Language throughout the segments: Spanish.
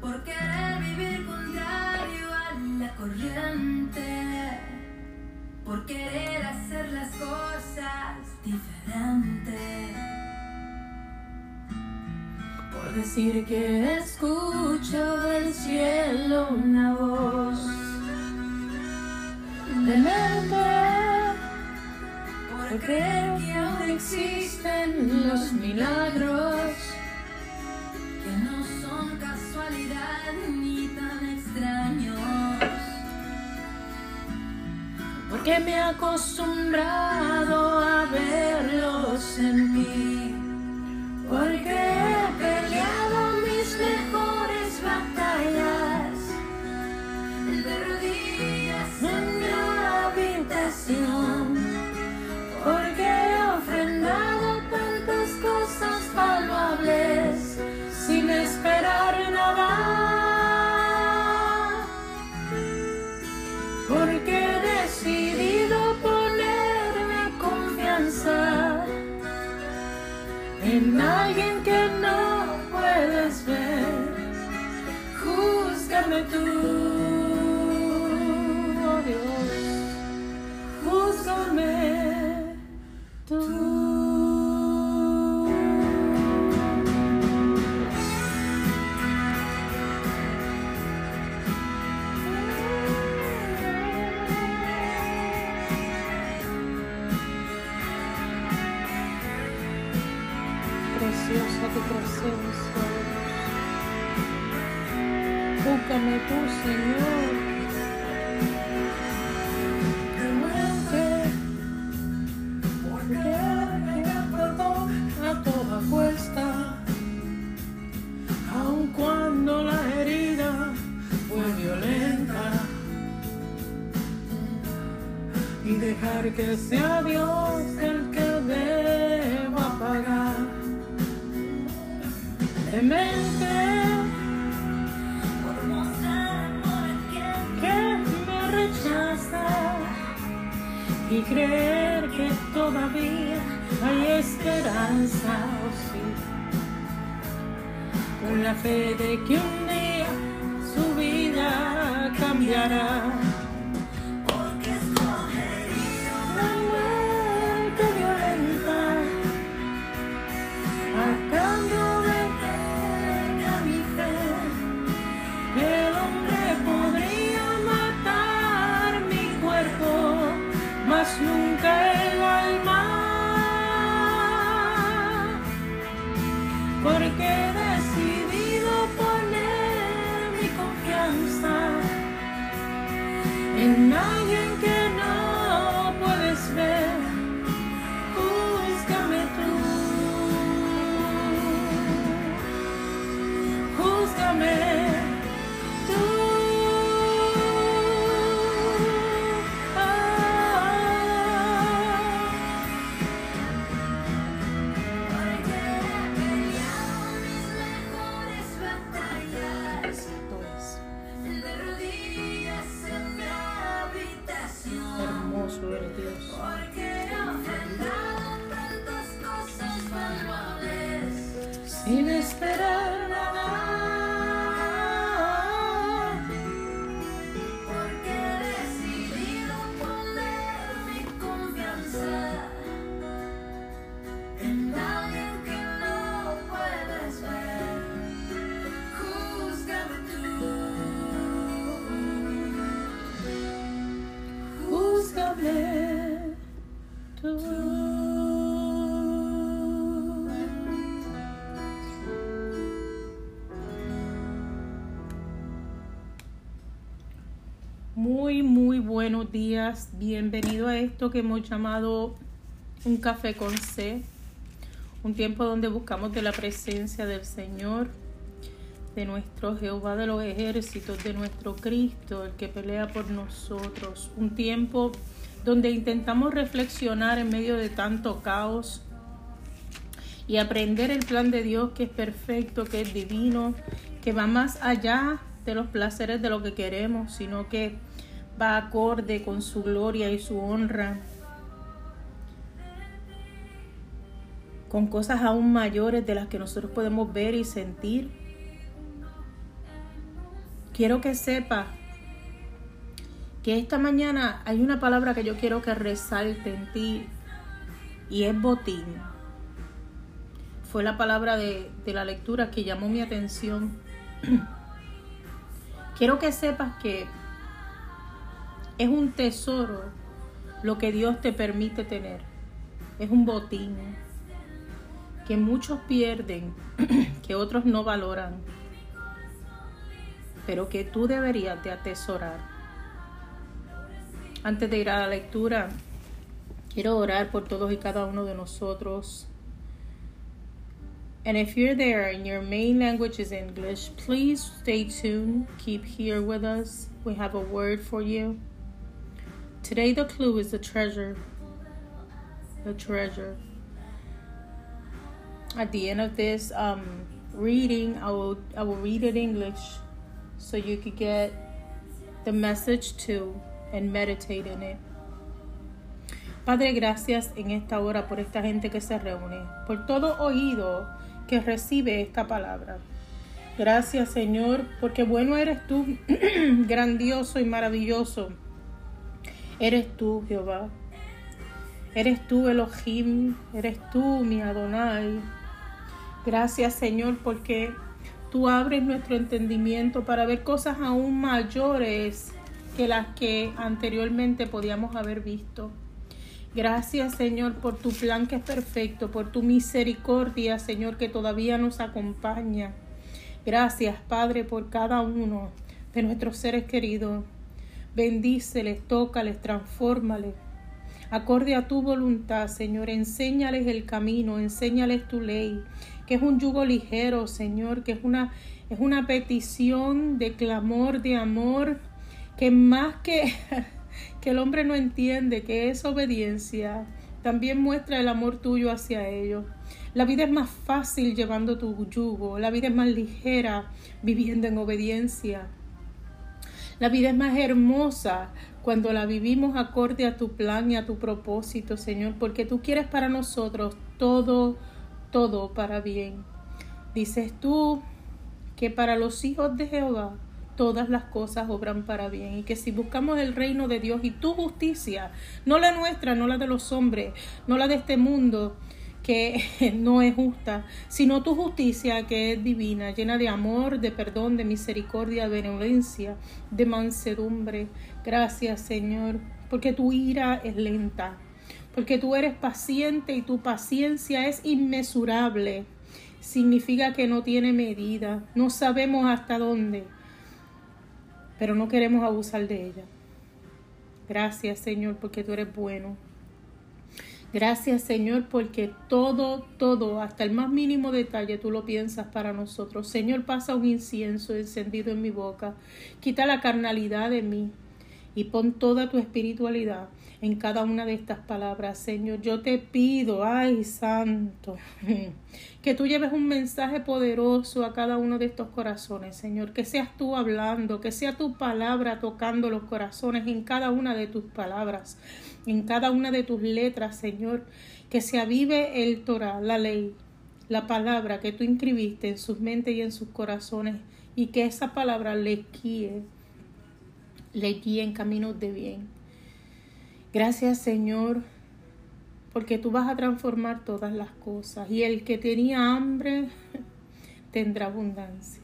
por querer vivir contrario a la corriente, por querer hacer las cosas diferentes, por decir que escucho del cielo una voz de mente, por creer que aún existen los milagros Porque me he acostumbrado a verlos en mí. En alguien que no puedes ver. Júzgame tú, Preciosa tu presencia. Búscame tú, Señor. Porque me perdón a toda cuesta, aun cuando la herida fue violenta, y dejar que sea Dios sí. con la fe de que un día su vida cambiará. Días. Bienvenido a esto que hemos llamado un café con C. Un tiempo donde buscamos de la presencia del Señor, de nuestro Jehová de los ejércitos, de nuestro Cristo, el que pelea por nosotros. Un tiempo donde intentamos reflexionar en medio de tanto caos y aprender el plan de Dios que es perfecto, que es divino, que va más allá de los placeres de lo que queremos, sino que va acorde con su gloria y su honra, con cosas aún mayores de las que nosotros podemos ver y sentir. quiero que sepas que esta mañana hay una palabra que yo quiero que resalte en ti y es botín. Fue la palabra de, de la lectura que llamó mi atención. quiero que sepas que es un tesoro lo que Dios te permite tener. Es un botín que muchos pierden, que otros no valoran, pero que tú deberías de atesorar. Antes de ir a la lectura, quiero orar por todos y cada uno de nosotros. And if you're there and your main language is English, please stay tuned. Keep here with us. We have a word for you. Today, the clue is the treasure. The treasure. At the end of this um, reading, I will I will read it in English, so you could get the message too and meditate in it. Padre, gracias en esta hora por esta gente que se reúne, por todo oído que recibe esta palabra. Gracias, Señor, porque bueno eres tú, grandioso y maravilloso Eres tú, Jehová. Eres tú, Elohim. Eres tú, mi Adonai. Gracias, Señor, porque tú abres nuestro entendimiento para ver cosas aún mayores que las que anteriormente podíamos haber visto. Gracias, Señor, por tu plan que es perfecto, por tu misericordia, Señor, que todavía nos acompaña. Gracias, Padre, por cada uno de nuestros seres queridos. Bendíceles, tócales, transfórmales. Acorde a tu voluntad, Señor, enséñales el camino, enséñales tu ley, que es un yugo ligero, Señor, que es una, es una petición de clamor, de amor, que más que, que el hombre no entiende, que es obediencia, también muestra el amor tuyo hacia ellos. La vida es más fácil llevando tu yugo, la vida es más ligera viviendo en obediencia. La vida es más hermosa cuando la vivimos acorde a tu plan y a tu propósito, Señor, porque tú quieres para nosotros todo, todo para bien. Dices tú que para los hijos de Jehová todas las cosas obran para bien y que si buscamos el reino de Dios y tu justicia, no la nuestra, no la de los hombres, no la de este mundo, que no es justa, sino tu justicia que es divina, llena de amor, de perdón, de misericordia, de benevolencia, de mansedumbre. Gracias Señor, porque tu ira es lenta, porque tú eres paciente y tu paciencia es inmesurable. Significa que no tiene medida, no sabemos hasta dónde, pero no queremos abusar de ella. Gracias Señor, porque tú eres bueno. Gracias Señor porque todo, todo, hasta el más mínimo detalle tú lo piensas para nosotros. Señor, pasa un incienso encendido en mi boca. Quita la carnalidad de mí y pon toda tu espiritualidad en cada una de estas palabras. Señor, yo te pido, ay santo, que tú lleves un mensaje poderoso a cada uno de estos corazones, Señor, que seas tú hablando, que sea tu palabra tocando los corazones en cada una de tus palabras, en cada una de tus letras, Señor, que se avive el Torah, la ley, la palabra que tú inscribiste en sus mentes y en sus corazones y que esa palabra le guíe, le guíe en caminos de bien Gracias Señor, porque tú vas a transformar todas las cosas y el que tenía hambre tendrá abundancia.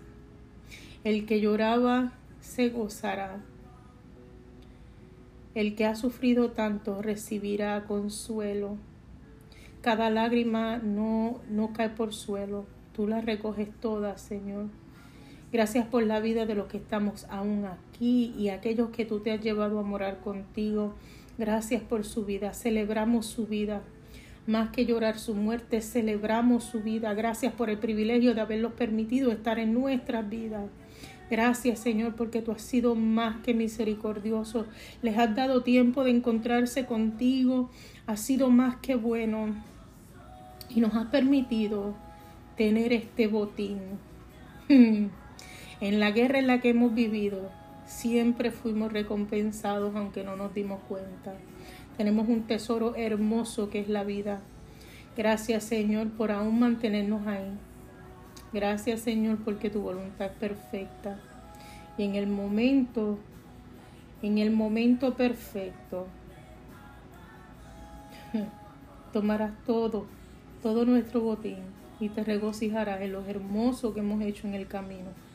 El que lloraba se gozará. El que ha sufrido tanto recibirá consuelo. Cada lágrima no, no cae por suelo. Tú la recoges todas, Señor. Gracias por la vida de los que estamos aún aquí y aquellos que tú te has llevado a morar contigo. Gracias por su vida. Celebramos su vida. Más que llorar su muerte, celebramos su vida. Gracias por el privilegio de haberlos permitido estar en nuestras vidas. Gracias Señor porque tú has sido más que misericordioso. Les has dado tiempo de encontrarse contigo. Has sido más que bueno. Y nos has permitido tener este botín. en la guerra en la que hemos vivido, Siempre fuimos recompensados aunque no nos dimos cuenta. Tenemos un tesoro hermoso que es la vida. Gracias Señor por aún mantenernos ahí. Gracias Señor porque tu voluntad es perfecta. Y en el momento, en el momento perfecto, tomarás todo, todo nuestro botín y te regocijarás en lo hermoso que hemos hecho en el camino.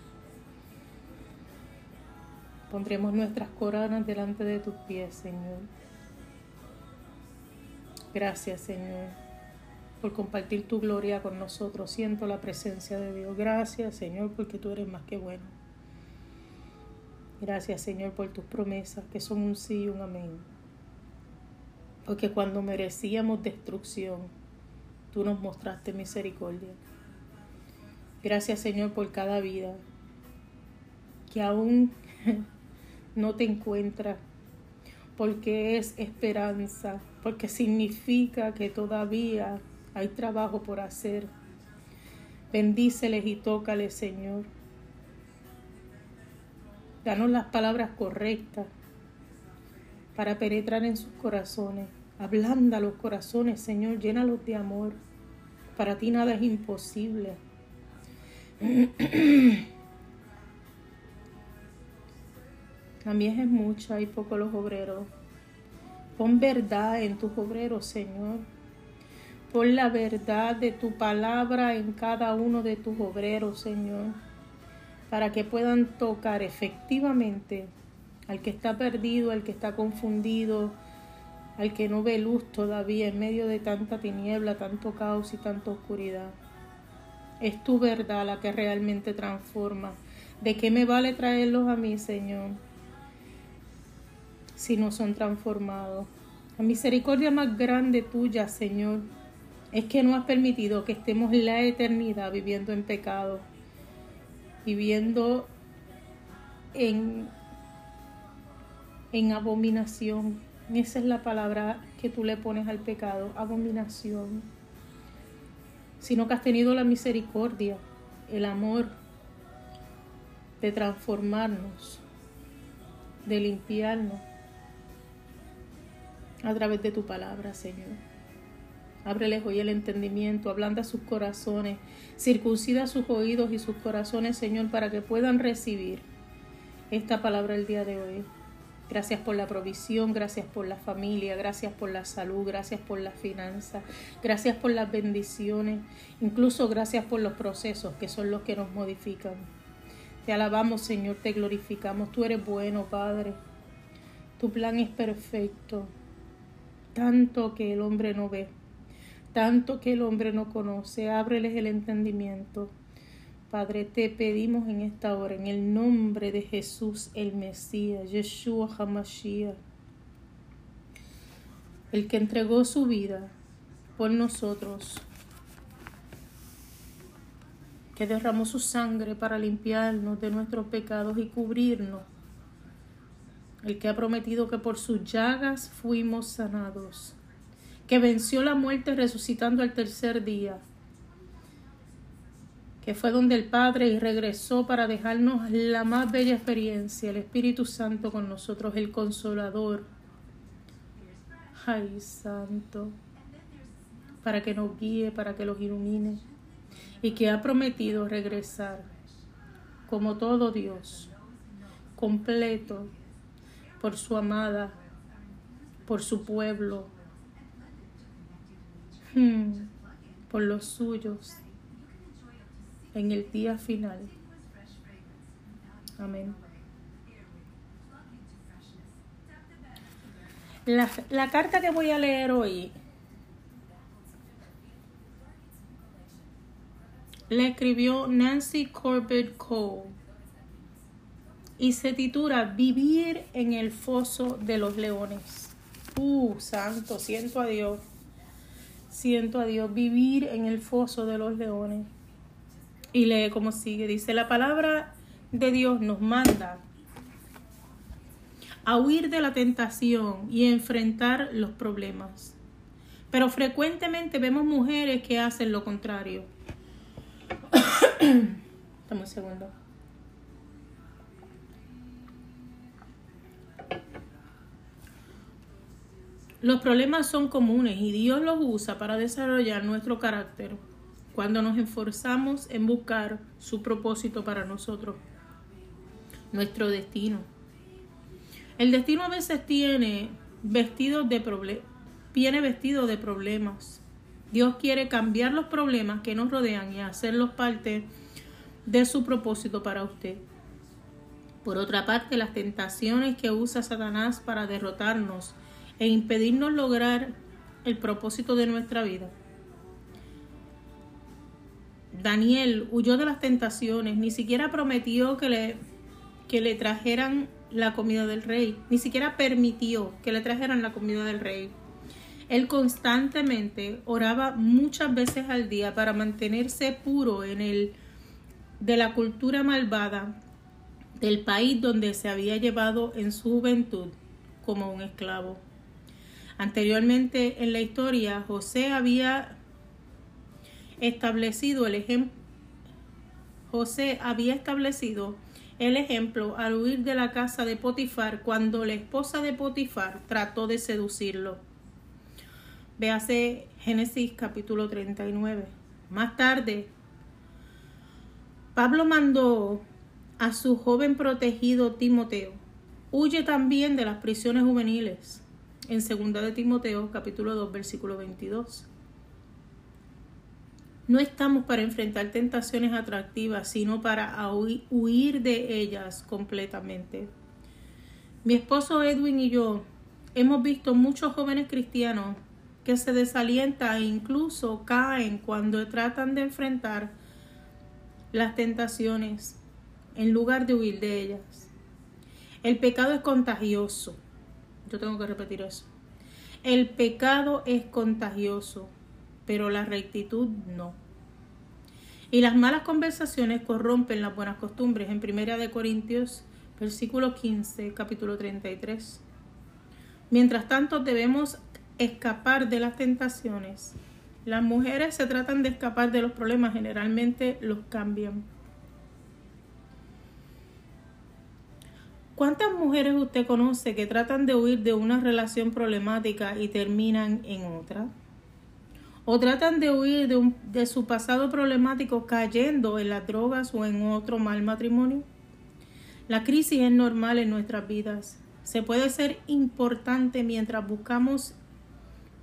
Pondremos nuestras coronas delante de tus pies, Señor. Gracias, Señor, por compartir tu gloria con nosotros. Siento la presencia de Dios. Gracias, Señor, porque tú eres más que bueno. Gracias, Señor, por tus promesas, que son un sí y un amén. Porque cuando merecíamos destrucción, tú nos mostraste misericordia. Gracias, Señor, por cada vida que aún no te encuentra, porque es esperanza, porque significa que todavía hay trabajo por hacer. Bendíceles y tócales, Señor. Danos las palabras correctas para penetrar en sus corazones. Ablanda los corazones, Señor, llénalos de amor. Para ti nada es imposible. La mies es mucha y poco los obreros. Pon verdad en tus obreros, Señor. Pon la verdad de tu palabra en cada uno de tus obreros, Señor, para que puedan tocar efectivamente al que está perdido, al que está confundido, al que no ve luz todavía en medio de tanta tiniebla, tanto caos y tanta oscuridad. Es tu verdad la que realmente transforma. ¿De qué me vale traerlos a mí, Señor? Si no son transformados. La misericordia más grande tuya, Señor, es que no has permitido que estemos la eternidad viviendo en pecado, viviendo en, en abominación. Esa es la palabra que tú le pones al pecado, abominación. Sino que has tenido la misericordia, el amor de transformarnos, de limpiarnos a través de tu palabra, Señor. Ábreles hoy el entendimiento, ablanda sus corazones, circuncida sus oídos y sus corazones, Señor, para que puedan recibir esta palabra el día de hoy. Gracias por la provisión, gracias por la familia, gracias por la salud, gracias por la finanza, gracias por las bendiciones, incluso gracias por los procesos que son los que nos modifican. Te alabamos, Señor, te glorificamos. Tú eres bueno, Padre. Tu plan es perfecto tanto que el hombre no ve, tanto que el hombre no conoce. Ábreles el entendimiento. Padre, te pedimos en esta hora, en el nombre de Jesús el Mesías, Yeshua HaMashiach, el que entregó su vida por nosotros, que derramó su sangre para limpiarnos de nuestros pecados y cubrirnos el que ha prometido que por sus llagas fuimos sanados, que venció la muerte resucitando al tercer día, que fue donde el Padre y regresó para dejarnos la más bella experiencia, el Espíritu Santo con nosotros, el Consolador. Ay, Santo, para que nos guíe, para que los ilumine, y que ha prometido regresar como todo Dios, completo, por su amada, por su pueblo, hmm, por los suyos, en el día final. Amén. La, la, carta que voy a leer hoy la escribió Nancy Corbett Cole y se titula Vivir en el foso de los leones. Uh, santo, siento a Dios. Siento a Dios vivir en el foso de los leones. Y lee como sigue. Dice, la palabra de Dios nos manda a huir de la tentación y enfrentar los problemas. Pero frecuentemente vemos mujeres que hacen lo contrario. Estamos un segundo. Los problemas son comunes y Dios los usa para desarrollar nuestro carácter cuando nos esforzamos en buscar su propósito para nosotros. nuestro destino. El destino a veces tiene vestido de viene vestido de problemas. Dios quiere cambiar los problemas que nos rodean y hacerlos parte de su propósito para usted. Por otra parte, las tentaciones que usa Satanás para derrotarnos e impedirnos lograr el propósito de nuestra vida. Daniel huyó de las tentaciones, ni siquiera prometió que le, que le trajeran la comida del rey, ni siquiera permitió que le trajeran la comida del rey. Él constantemente oraba muchas veces al día para mantenerse puro en el de la cultura malvada del país donde se había llevado en su juventud como un esclavo. Anteriormente en la historia, José había establecido el ejemplo José había establecido el ejemplo al huir de la casa de Potifar cuando la esposa de Potifar trató de seducirlo. Véase Génesis capítulo 39. Más tarde, Pablo mandó a su joven protegido Timoteo. Huye también de las prisiones juveniles. En 2 de Timoteo capítulo 2 versículo 22. No estamos para enfrentar tentaciones atractivas, sino para huir de ellas completamente. Mi esposo Edwin y yo hemos visto muchos jóvenes cristianos que se desalientan e incluso caen cuando tratan de enfrentar las tentaciones en lugar de huir de ellas. El pecado es contagioso. Yo tengo que repetir eso. El pecado es contagioso, pero la rectitud no. Y las malas conversaciones corrompen las buenas costumbres. En Primera de Corintios, versículo 15, capítulo 33. Mientras tanto, debemos escapar de las tentaciones. Las mujeres se tratan de escapar de los problemas, generalmente los cambian. ¿Cuántas mujeres usted conoce que tratan de huir de una relación problemática y terminan en otra? ¿O tratan de huir de, su pasado problemático cayendo en las drogas o en otro mal matrimonio? La crisis es normal en nuestras vidas. Se puede ser importante mientras buscamos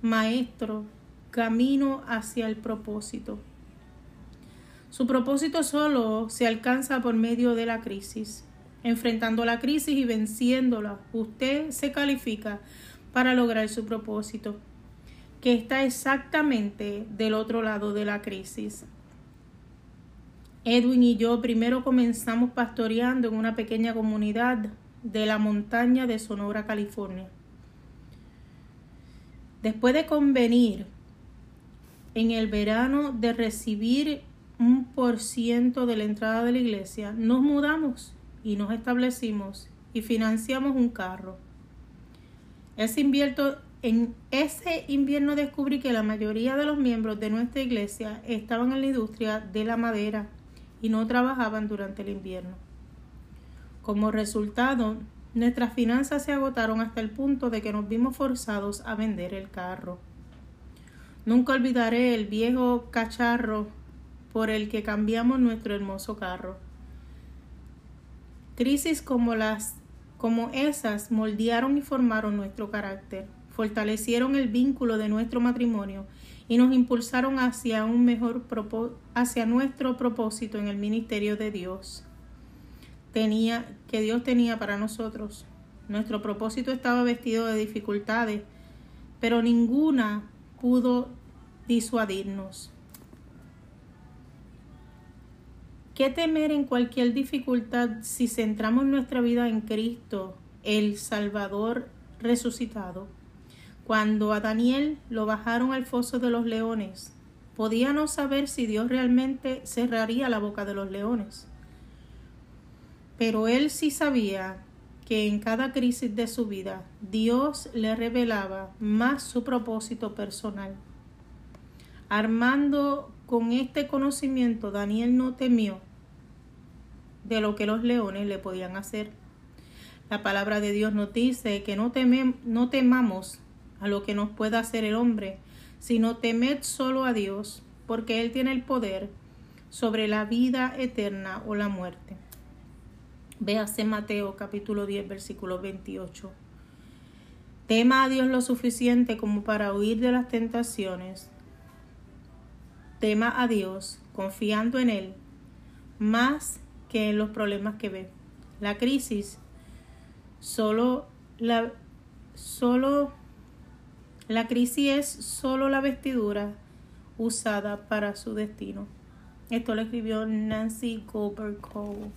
maestro, camino hacia el propósito. Su propósito solo se alcanza por medio de la crisis enfrentando la crisis y venciéndola, usted se califica para lograr su propósito, que está exactamente del otro lado de la crisis. Edwin y yo primero comenzamos pastoreando en una pequeña comunidad de la montaña de Sonora, California. Después de convenir en el verano de recibir un por ciento de la entrada de la iglesia, nos mudamos y nos establecimos y financiamos un carro. Ese en ese invierno descubrí que la mayoría de los miembros de nuestra iglesia estaban en la industria de la madera y no trabajaban durante el invierno. Como resultado, nuestras finanzas se agotaron hasta el punto de que nos vimos forzados a vender el carro. Nunca olvidaré el viejo cacharro por el que cambiamos nuestro hermoso carro. Crisis como las como esas moldearon y formaron nuestro carácter, fortalecieron el vínculo de nuestro matrimonio y nos impulsaron hacia un mejor hacia nuestro propósito en el ministerio de Dios. Tenía que Dios tenía para nosotros. Nuestro propósito estaba vestido de dificultades, pero ninguna pudo disuadirnos. ¿Qué temer en cualquier dificultad si centramos nuestra vida en Cristo, el Salvador resucitado? Cuando a Daniel lo bajaron al foso de los leones, podía no saber si Dios realmente cerraría la boca de los leones. Pero él sí sabía que en cada crisis de su vida Dios le revelaba más su propósito personal. Armando con este conocimiento, Daniel no temió de lo que los leones le podían hacer. La palabra de Dios nos dice que no, no temamos a lo que nos pueda hacer el hombre, sino temed solo a Dios, porque Él tiene el poder sobre la vida eterna o la muerte. Véase Mateo capítulo 10, versículo 28. Tema a Dios lo suficiente como para huir de las tentaciones. Tema a Dios confiando en Él más que los problemas que ve. La crisis solo la solo la crisis es solo la vestidura usada para su destino. Esto lo escribió Nancy Goldberg Cole.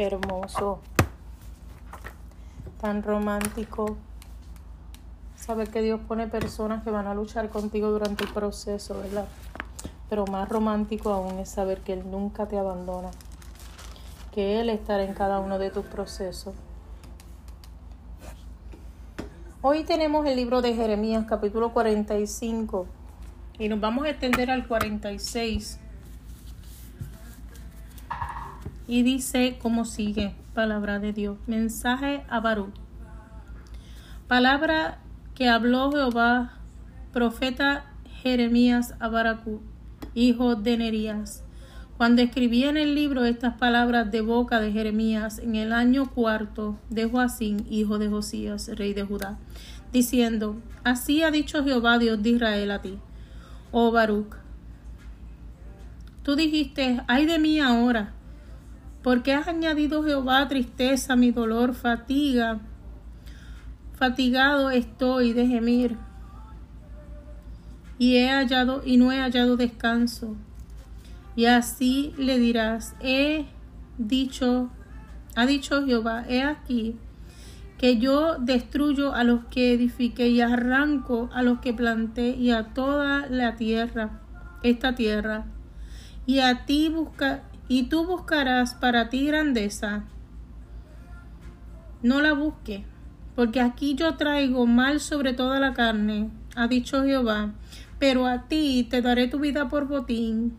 Hermoso, tan romántico. Saber que Dios pone personas que van a luchar contigo durante el proceso, ¿verdad? Pero más romántico aún es saber que Él nunca te abandona, que Él estará en cada uno de tus procesos. Hoy tenemos el libro de Jeremías capítulo 45 y nos vamos a extender al 46 y dice como sigue, palabra de Dios, mensaje a Barú. Palabra que habló Jehová, profeta Jeremías a Baracú, hijo de Nerías, Cuando escribí en el libro estas palabras de boca de Jeremías en el año cuarto de Joacín, hijo de Josías, rey de Judá, diciendo, Así ha dicho Jehová Dios de Israel a ti, oh Baruch. Tú dijiste, ay de mí ahora, porque has añadido Jehová tristeza, mi dolor, fatiga. Fatigado estoy de gemir, y he hallado y no he hallado descanso. Y así le dirás, he dicho, ha dicho Jehová, he aquí que yo destruyo a los que edifiqué y arranco a los que planté y a toda la tierra, esta tierra. Y a ti busca, y tú buscarás para ti grandeza. No la busque, porque aquí yo traigo mal sobre toda la carne, ha dicho Jehová, pero a ti te daré tu vida por botín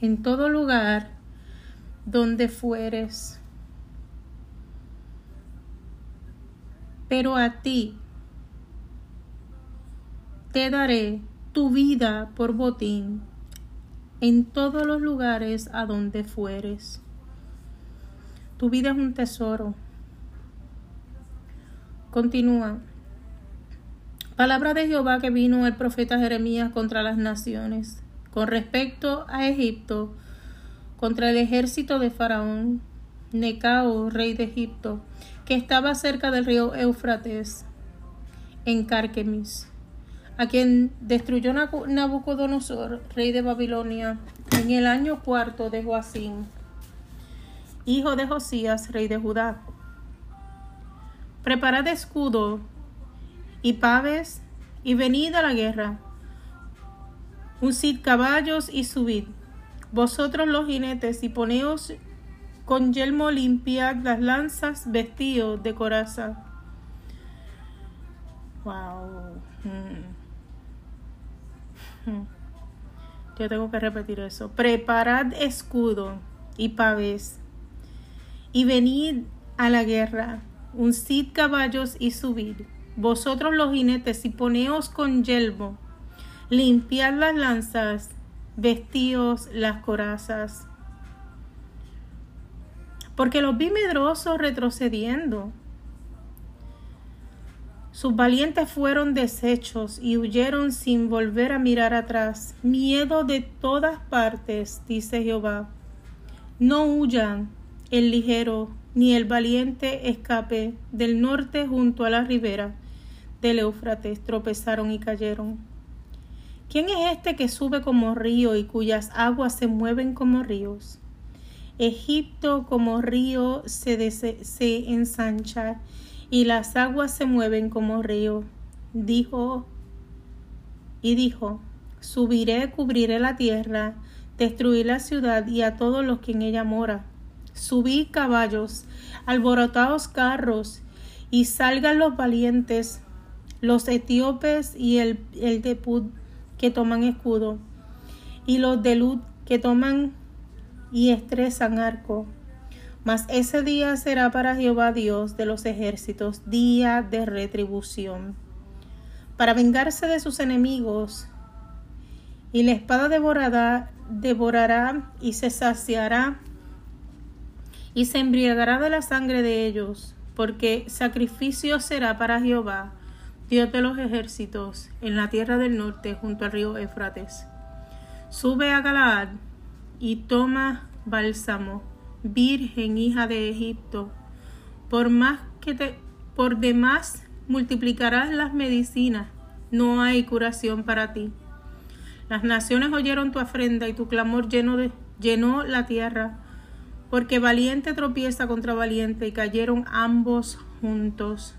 en todo lugar donde fueres. Pero a ti te daré tu vida por botín en todos los lugares a donde fueres. Tu vida es un tesoro. Continúa. Palabra de Jehová que vino el profeta Jeremías contra las naciones, con respecto a Egipto, contra el ejército de Faraón, Necao, rey de Egipto, que estaba cerca del río Éufrates, en Carquemis a quien destruyó Nabucodonosor, rey de Babilonia, en el año cuarto de Joacín, hijo de Josías, rey de Judá. Preparad escudo y paves y venid a la guerra. Uncid caballos y subid, vosotros los jinetes, y poneos con yelmo limpiad las lanzas vestidos de coraza. Wow. Mm. Yo tengo que repetir eso. Preparad escudo y pavés y venid a la guerra. Uncid caballos y subid. Vosotros los jinetes y poneos con yelmo. Limpiad las lanzas, vestíos las corazas. Porque los vi medrosos retrocediendo sus valientes fueron deshechos y huyeron sin volver a mirar atrás. Miedo de todas partes, dice Jehová. No huyan el ligero ni el valiente escape del norte junto a la ribera del Éufrates tropezaron y cayeron. ¿Quién es este que sube como río y cuyas aguas se mueven como ríos? Egipto como río se, se ensancha y las aguas se mueven como río. Dijo y dijo, subiré, cubriré la tierra, destruiré la ciudad y a todos los que en ella mora. Subí caballos, alborotados carros, y salgan los valientes, los etíopes y el, el de Pud que toman escudo, y los de Lud que toman y estresan arco mas ese día será para Jehová Dios de los ejércitos día de retribución, para vengarse de sus enemigos. Y la espada devorará, devorará y se saciará y se embriagará de la sangre de ellos, porque sacrificio será para Jehová, Dios de los ejércitos, en la tierra del norte junto al río Éfrates. Sube a Galaad y toma bálsamo Virgen, hija de Egipto, por más que te, por demás multiplicarás las medicinas, no hay curación para ti. Las naciones oyeron tu ofrenda y tu clamor de, llenó la tierra, porque valiente tropieza contra valiente y cayeron ambos juntos.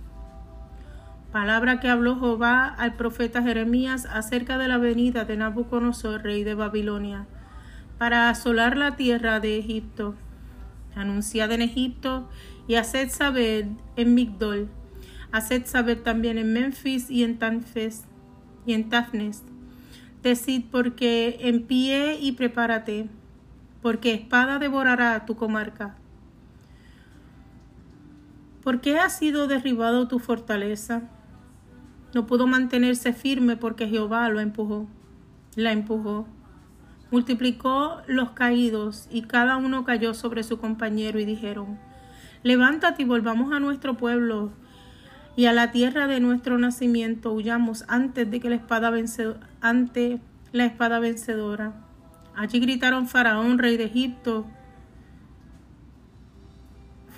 Palabra que habló Jehová al profeta Jeremías acerca de la venida de Nabucodonosor, rey de Babilonia, para asolar la tierra de Egipto anunciada en Egipto, y haced saber en Migdol, haced saber también en Memphis y en Tanfes y en Tafnes. Decid porque en pie y prepárate, porque espada devorará tu comarca. ¿Por qué ha sido derribado tu fortaleza? No pudo mantenerse firme porque Jehová lo empujó, la empujó. Multiplicó los caídos y cada uno cayó sobre su compañero y dijeron, levántate y volvamos a nuestro pueblo y a la tierra de nuestro nacimiento huyamos antes de que la espada ante la espada vencedora. Allí gritaron Faraón, rey de Egipto,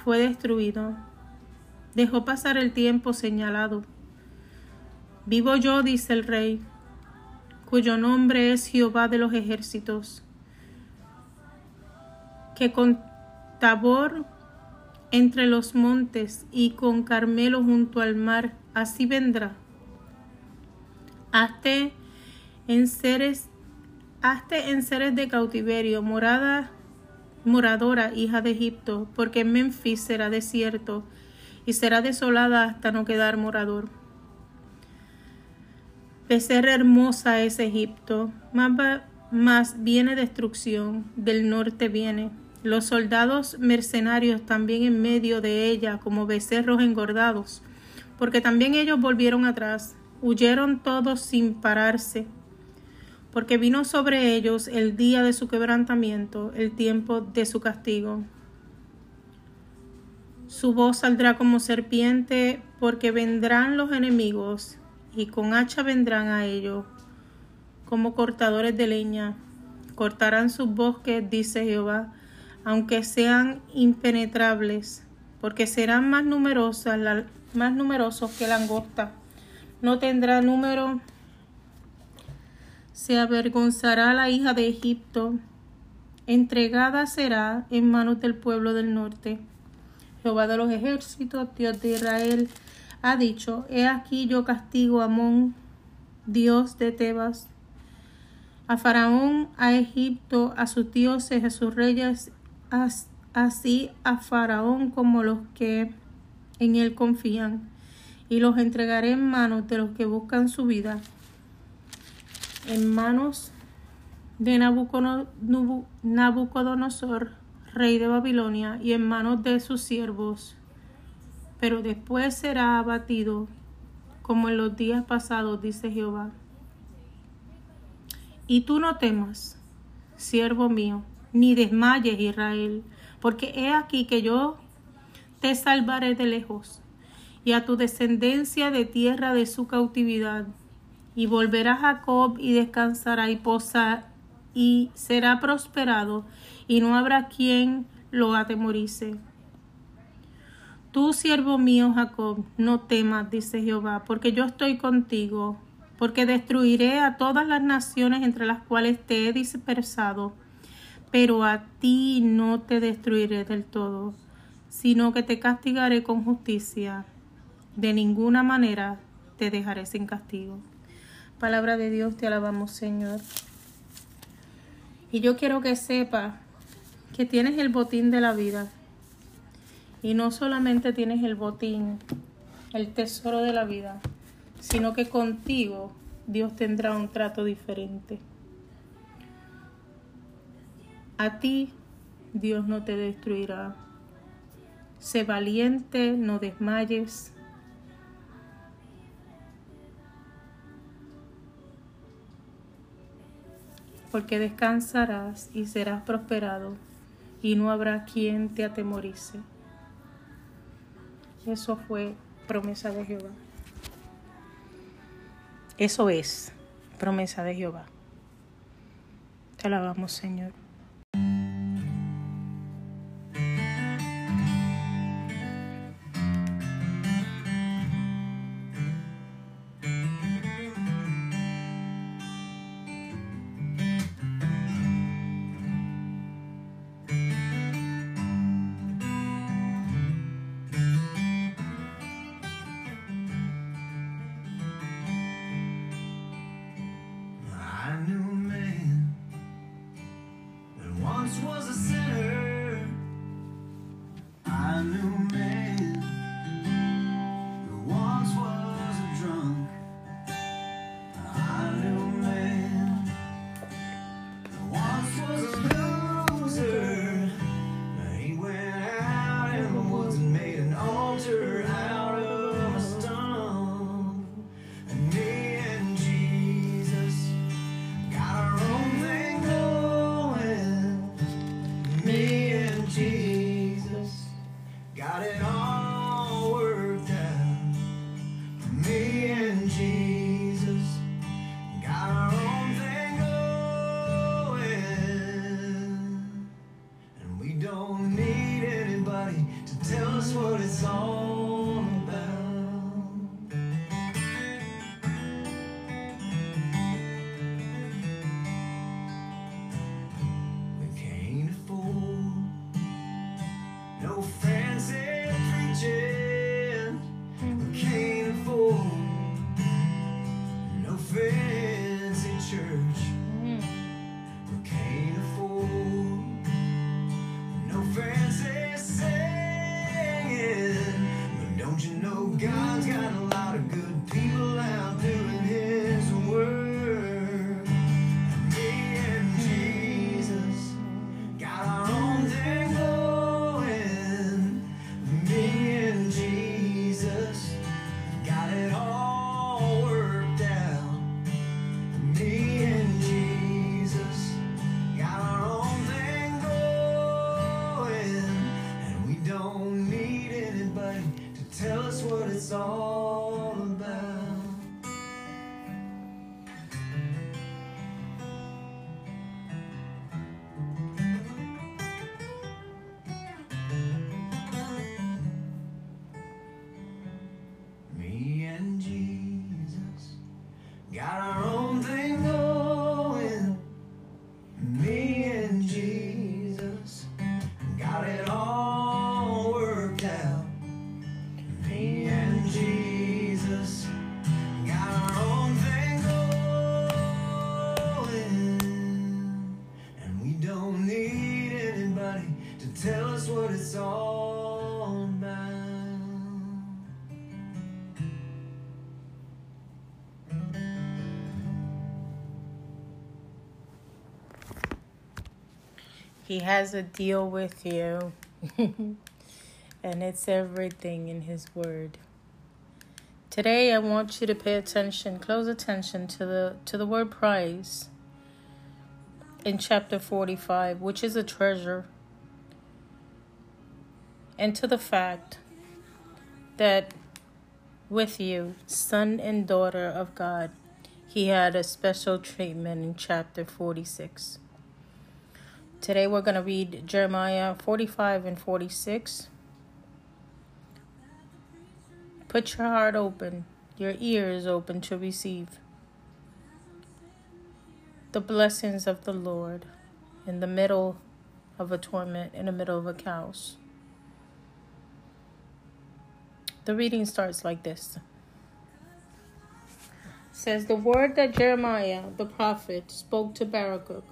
fue destruido. Dejó pasar el tiempo señalado. Vivo yo, dice el rey, cuyo nombre es Jehová de los ejércitos, que con Tabor entre los montes y con Carmelo junto al mar, así vendrá. Hazte en seres, hazte en seres de cautiverio, morada, moradora, hija de Egipto, porque Memphis será desierto y será desolada hasta no quedar morador. Ser hermosa es Egipto, más, más viene destrucción, del norte viene los soldados mercenarios también en medio de ella como becerros engordados, porque también ellos volvieron atrás, huyeron todos sin pararse, porque vino sobre ellos el día de su quebrantamiento, el tiempo de su castigo. Su voz saldrá como serpiente, porque vendrán los enemigos, y con hacha vendrán a ellos, como cortadores de leña. Cortarán sus bosques, dice Jehová, aunque sean impenetrables, porque serán más numerosas, más numerosos que langosta. No tendrá número. Se avergonzará la hija de Egipto, entregada será en manos del pueblo del norte. Jehová de los ejércitos, Dios de Israel, ha dicho, he aquí yo castigo a Amón, Dios de Tebas, a Faraón, a Egipto, a sus dioses, a sus reyes así a Faraón como los que en él confían, y los entregaré en manos de los que buscan su vida, en manos de Nabucodonosor, rey de Babilonia, y en manos de sus siervos. Pero después será abatido, como en los días pasados, dice Jehová. Y tú no temas, siervo mío, ni desmayes, Israel, porque he aquí que yo te salvaré de lejos, y a tu descendencia de tierra de su cautividad, y volverá Jacob y descansará y posa y será prosperado, y no habrá quien lo atemorice. Tú, siervo mío Jacob, no temas, dice Jehová, porque yo estoy contigo, porque destruiré a todas las naciones entre las cuales te he dispersado pero a ti no te destruiré del todo, sino que te castigaré con justicia. De ninguna manera te dejaré sin castigo. Palabra de Dios, te alabamos Señor. Y yo quiero que sepa que tienes el botín de la vida. Y no solamente tienes el botín, el tesoro de la vida, sino que contigo Dios tendrá un trato diferente. A ti Dios no te destruirá. Sé valiente, no desmayes. Porque descansarás y serás prosperado, y no habrá quien te atemorice. Eso fue promesa de Jehová. Eso es promesa de Jehová. Te alabamos, Señor. don't need anybody to tell us what it's all it's all. He has a deal with you. and it's everything in His Word. Today I want you to pay attention, close attention to the to the word prize in chapter 45, which is a treasure. And to the fact that with you, son and daughter of God, he had a special treatment in chapter 46. Today we're going to read Jeremiah 45 and 46. Put your heart open, your ears open to receive the blessings of the Lord in the middle of a torment, in the middle of a chaos. The reading starts like this. It says the word that Jeremiah the prophet spoke to Baruch,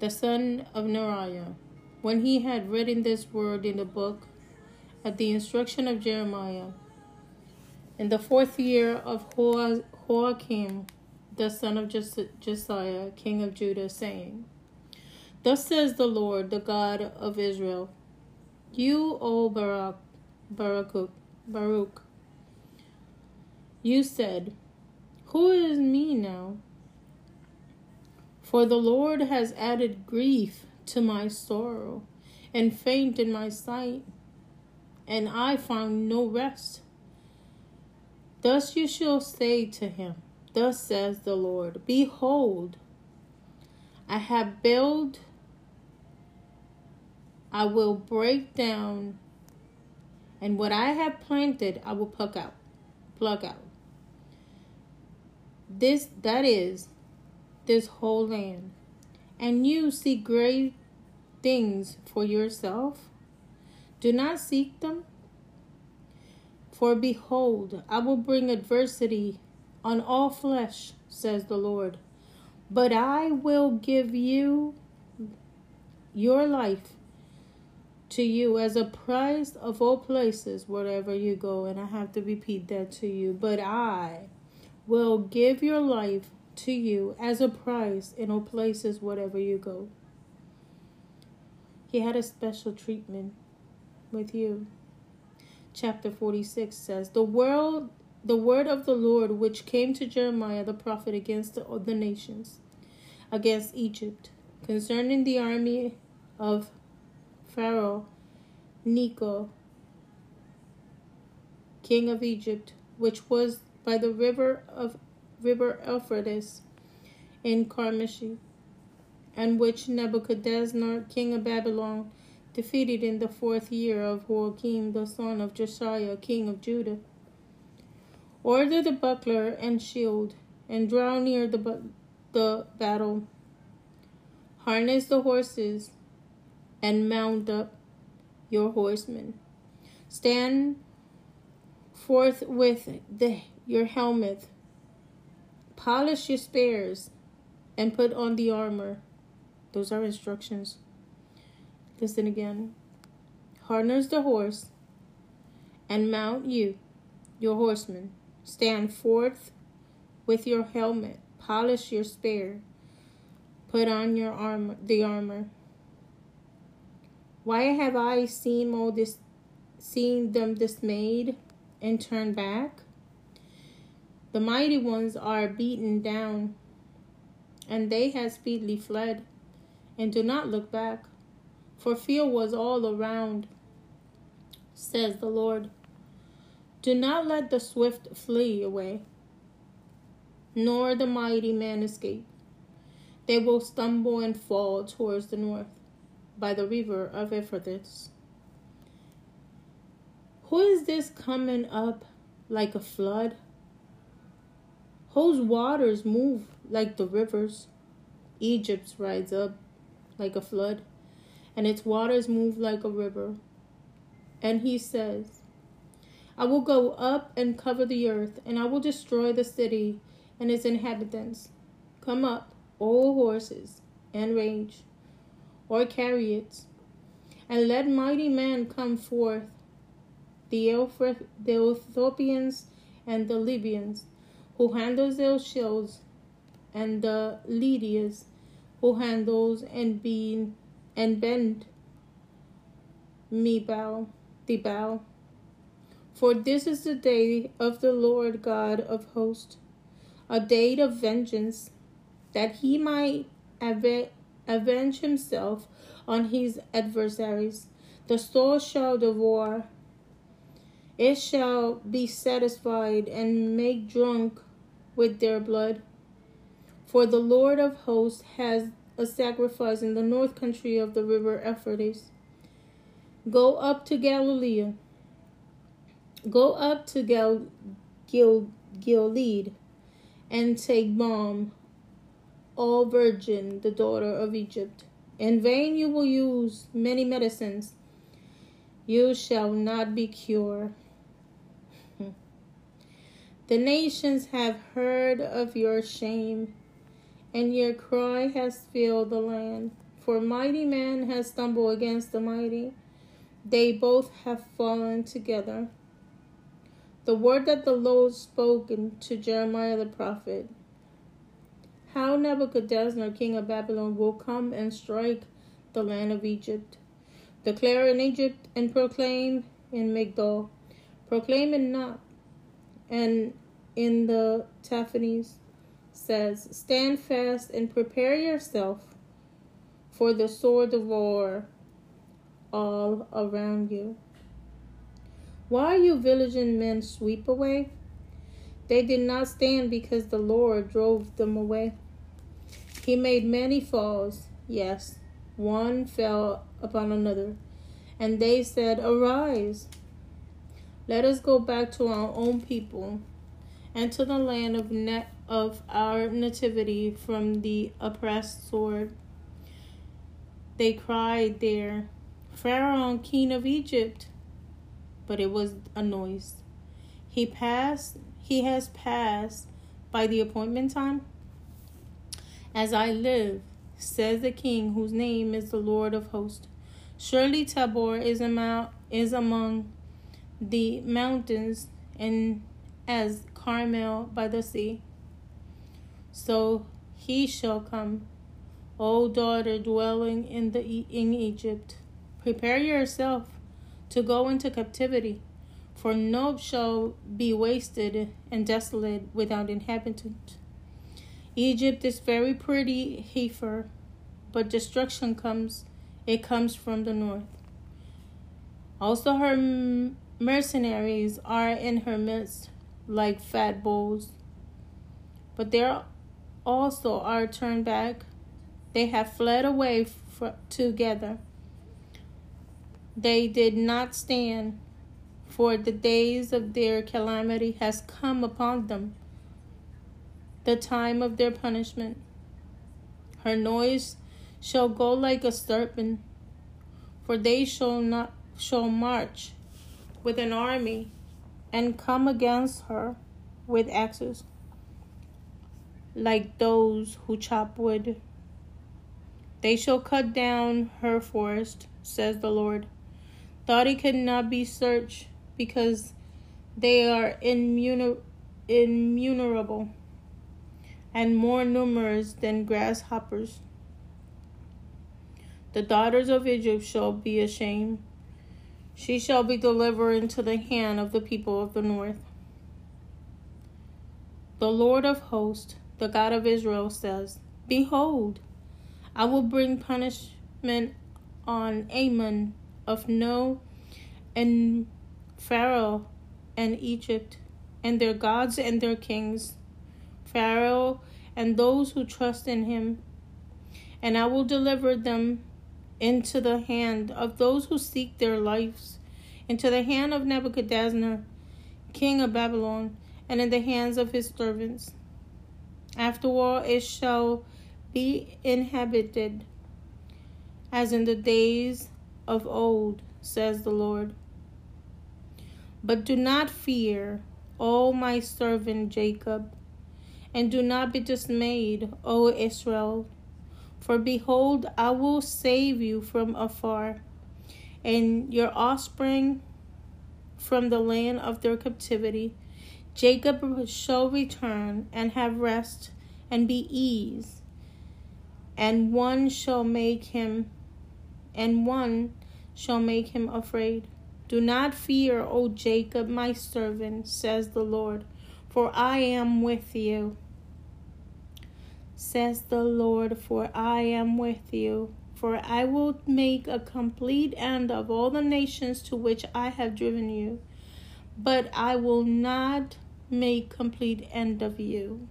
the son of Neriah, when he had written this word in the book at the instruction of Jeremiah, in the fourth year of Joa- Joachim, the son of Jos- Josiah, king of Judah, saying, Thus says the Lord, the God of Israel, You, O Barak, Baruch, Baruch, you said, Who is me now? For the Lord has added grief to my sorrow, and faint in my sight, and I found no rest. Thus you shall say to him, Thus says the Lord, Behold, I have built, I will break down, and what I have planted I will pluck out. Pluck out. This that is this whole land. And you seek great things for yourself. Do not seek them. For behold, I will bring adversity on all flesh, says the Lord. But I will give you your life to you as a prize of all places wherever you go. And I have to repeat that to you. But I will give your life to you as a prize in all places wherever you go. He had a special treatment with you. Chapter 46 says, The world the word of the Lord which came to Jeremiah the prophet against the, the nations, against Egypt, concerning the army of Pharaoh Necho, king of Egypt, which was by the river of river Euphrates in Carmishi, and which Nebuchadnezzar, king of Babylon, defeated in the fourth year of Joachim the son of Josiah, king of Judah. Order the buckler and shield, and draw near the, the battle. Harness the horses, and mount up your horsemen. Stand forth with the, your helmet, polish your spears, and put on the armor. Those are instructions. Listen again. Harness the horse, and mount you, your horsemen. Stand forth with your helmet, polish your spear, put on your armor, the armor. Why have I seen all this, seen them dismayed and turned back? The mighty ones are beaten down, and they have speedily fled, and do not look back for fear was all around, says the Lord. Do not let the swift flee away, nor the mighty man escape. They will stumble and fall towards the north by the river of Euphrates. Who is this coming up like a flood? Whose waters move like the rivers? Egypt rise up like a flood and its waters move like a river. And he says, I will go up and cover the earth, and I will destroy the city and its inhabitants. Come up, all horses, and rage, or chariots, and let mighty men come forth, the, Ethiopians and the Libyans, who handles their shields, and the Lydians, who handles and being and bend me bow the bow. For this is the day of the Lord God of hosts, a day of vengeance, that he might avenge himself on his adversaries. The soul shall devour, it shall be satisfied and make drunk with their blood. For the Lord of hosts has a sacrifice in the north country of the river Euphrates. Go up to Galilee. Go up to Gal, Gil, Gilead and take balm, all virgin, the daughter of Egypt. In vain you will use many medicines. You shall not be cured. the nations have heard of your shame and your cry has filled the land. For mighty man has stumbled against the mighty, they both have fallen together. The word that the Lord spoken to Jeremiah the prophet. How Nebuchadnezzar, king of Babylon, will come and strike the land of Egypt. Declare in Egypt and proclaim in Migdol. Proclaim in Not and in the Tahpanhes says, Stand fast and prepare yourself for the sword of war all around you. Why you vigilant men sweep away? They did not stand because the Lord drove them away. He made many falls, yes, one fell upon another. And they said, Arise, let us go back to our own people and to the land of net of our nativity from the oppressed sword. They cried there, Pharaoh, king of Egypt. But it was a noise. He passed, he has passed by the appointment time. As I live, says the king, whose name is the Lord of hosts. Surely Tabor is among, is among the mountains, and as Carmel by the sea so he shall come. O daughter dwelling in the in Egypt, prepare yourself to go into captivity, for Nob shall be wasted and desolate without inhabitant. Egypt is very pretty heifer, but destruction comes, it comes from the north. Also her mercenaries are in her midst, like fat bulls. But there also are turned back. They have fled away together. they did not stand, for the days of their calamity has come upon them, the time of their punishment. Her noise shall go like a serpent, for they shall not shall march with an army and come against her with axes, like those who chop wood. They shall cut down her forest, says the Lord. Thought it could not be searched because they are immun- immunerable and more numerous than grasshoppers. The daughters of Egypt shall be ashamed. She shall be delivered into the hand of the people of the north. The Lord of hosts, the God of Israel, says, Behold, I will bring punishment on Ammon of No and Pharaoh and Egypt, and their gods and their kings, Pharaoh and those who trust in him. And I will deliver them into the hand of those who seek their lives, into the hand of Nebuchadnezzar, king of Babylon, and in the hands of his servants. Afterward it shall be inhabited as in the days of old, says the Lord. But do not fear, O my servant Jacob, and do not be dismayed, O Israel. For behold, I will save you from afar, and your offspring from the land of their captivity. Jacob shall return and have rest and be ease, and one shall make him, and one shall make him afraid. Do not fear, O Jacob, my servant, says the Lord, for I am with you. Says the Lord, for I am with you. For I will make a complete end of all the nations to which I have driven you, but I will not make complete end of you.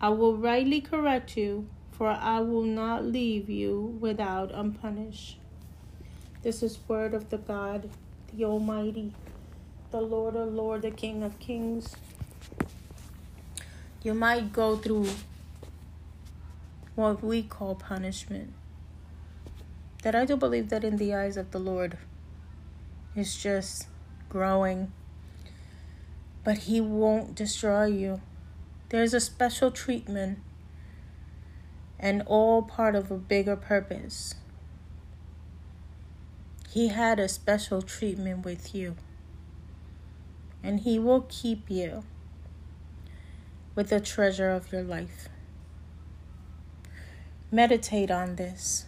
I will rightly correct you for I will not leave you without unpunished. This is word of the God, the Almighty, the Lord of Lord, the King of Kings. You might go through what we call punishment. That I do believe that in the eyes of the Lord is just growing. But He won't destroy you. There's a special treatment and all part of a bigger purpose. He had a special treatment with you, and He will keep you with the treasure of your life. Meditate on this,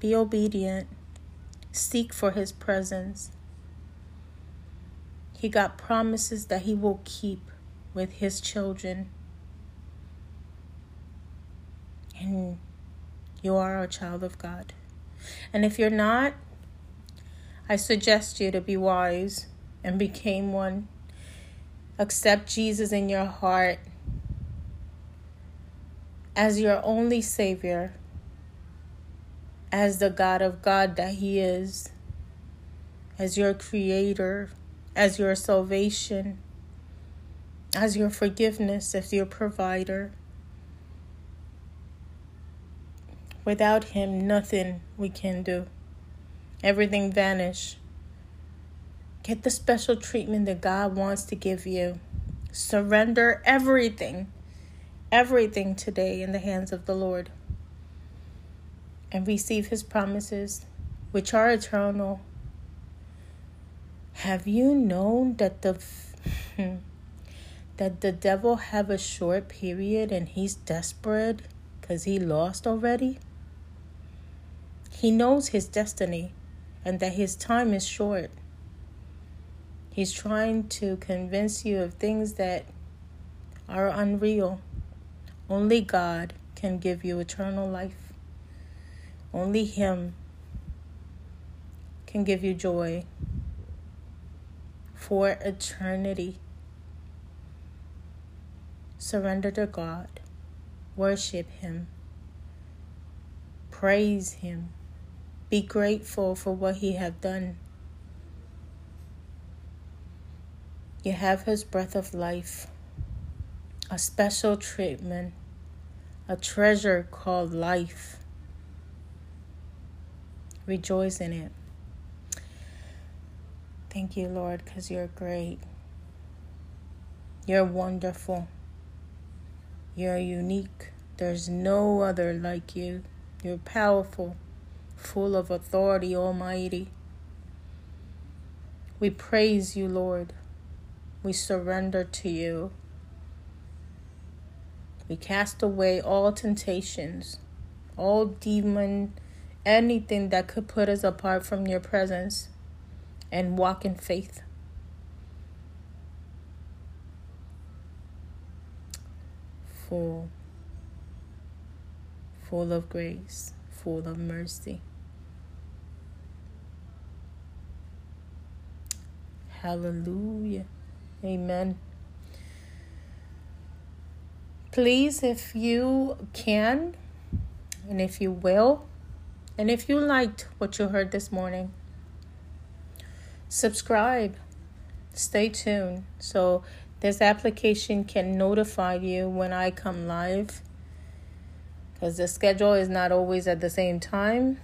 be obedient, seek for His presence. He got promises that He will keep with His children and you are a child of God. And if you're not, I suggest you to be wise and became one. Accept Jesus in your heart as your only Savior, as the God of God that He is, as your Creator, as your salvation, as your forgiveness, as your provider. Without Him, nothing we can do. Everything vanish. Get the special treatment that God wants to give you. Surrender everything, everything today in the hands of the Lord. And receive His promises, which are eternal. Have you known that the that the devil have a short period and he's desperate because he lost already? He knows his destiny and that his time is short. He's trying to convince you of things that are unreal. Only God can give you eternal life. Only Him can give you joy for eternity. Surrender to God, worship Him, praise Him Be grateful for what he have done. You have his breath of life, a special treatment, a treasure called life. Rejoice in it. Thank you, Lord, because you're great. You're wonderful. You're unique. There's no other like you. You're powerful, full of authority, almighty. We praise you, Lord. We surrender to you. We cast away all temptations, all demon, anything that could put us apart from your presence, and walk in faith. Full, full of grace, full of mercy. Hallelujah. Amen. Please, if you can, and if you will, and if you liked what you heard this morning, subscribe. Stay tuned so this application can notify you when I come live because the schedule is not always at the same time,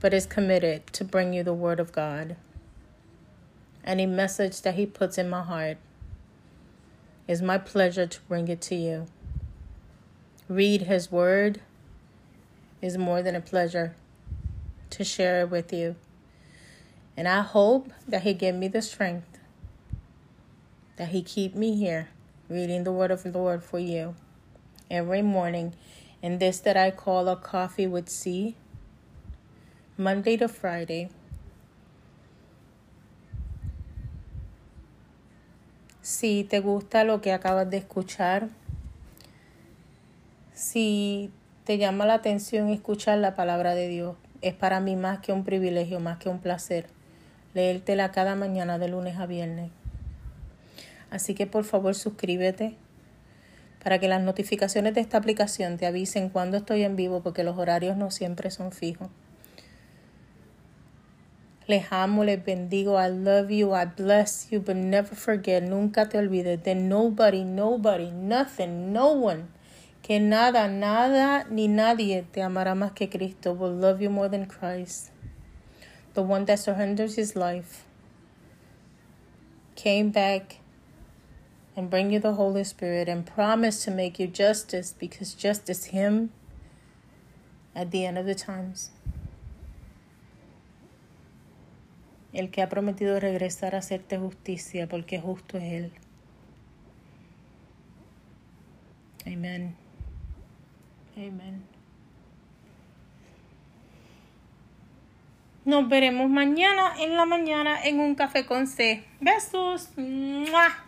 but is committed to bring you the Word of God. Any message that He puts in my heart is my pleasure to bring it to you. Read His Word is more than a pleasure to share it with you. And I hope that He give me the strength, that He keep me here reading the Word of the Lord for you every morning in this that I call a coffee with C, Monday to Friday. Si te gusta lo que acabas de escuchar, si te llama la atención escuchar la palabra de Dios, es para mí más que un privilegio, más que un placer leértela cada mañana de lunes a viernes. Así que por favor suscríbete para que las notificaciones de esta aplicación te avisen cuando estoy en vivo porque los horarios no siempre son fijos. Les amo, les bendigo. I love you. I bless you. But never forget, nunca te olvides that nobody, nobody, nothing, no one, que nada, nada ni nadie te amará más que Cristo will love you more than Christ. The one that surrenders his life came back and bring you the Holy Spirit and promise to make you justice because justice him at the end of the times. El que ha prometido regresar a hacerte justicia, porque justo es Él. Amén. Amén. Nos veremos mañana en la mañana en un café con C. Besos. ¡Mua!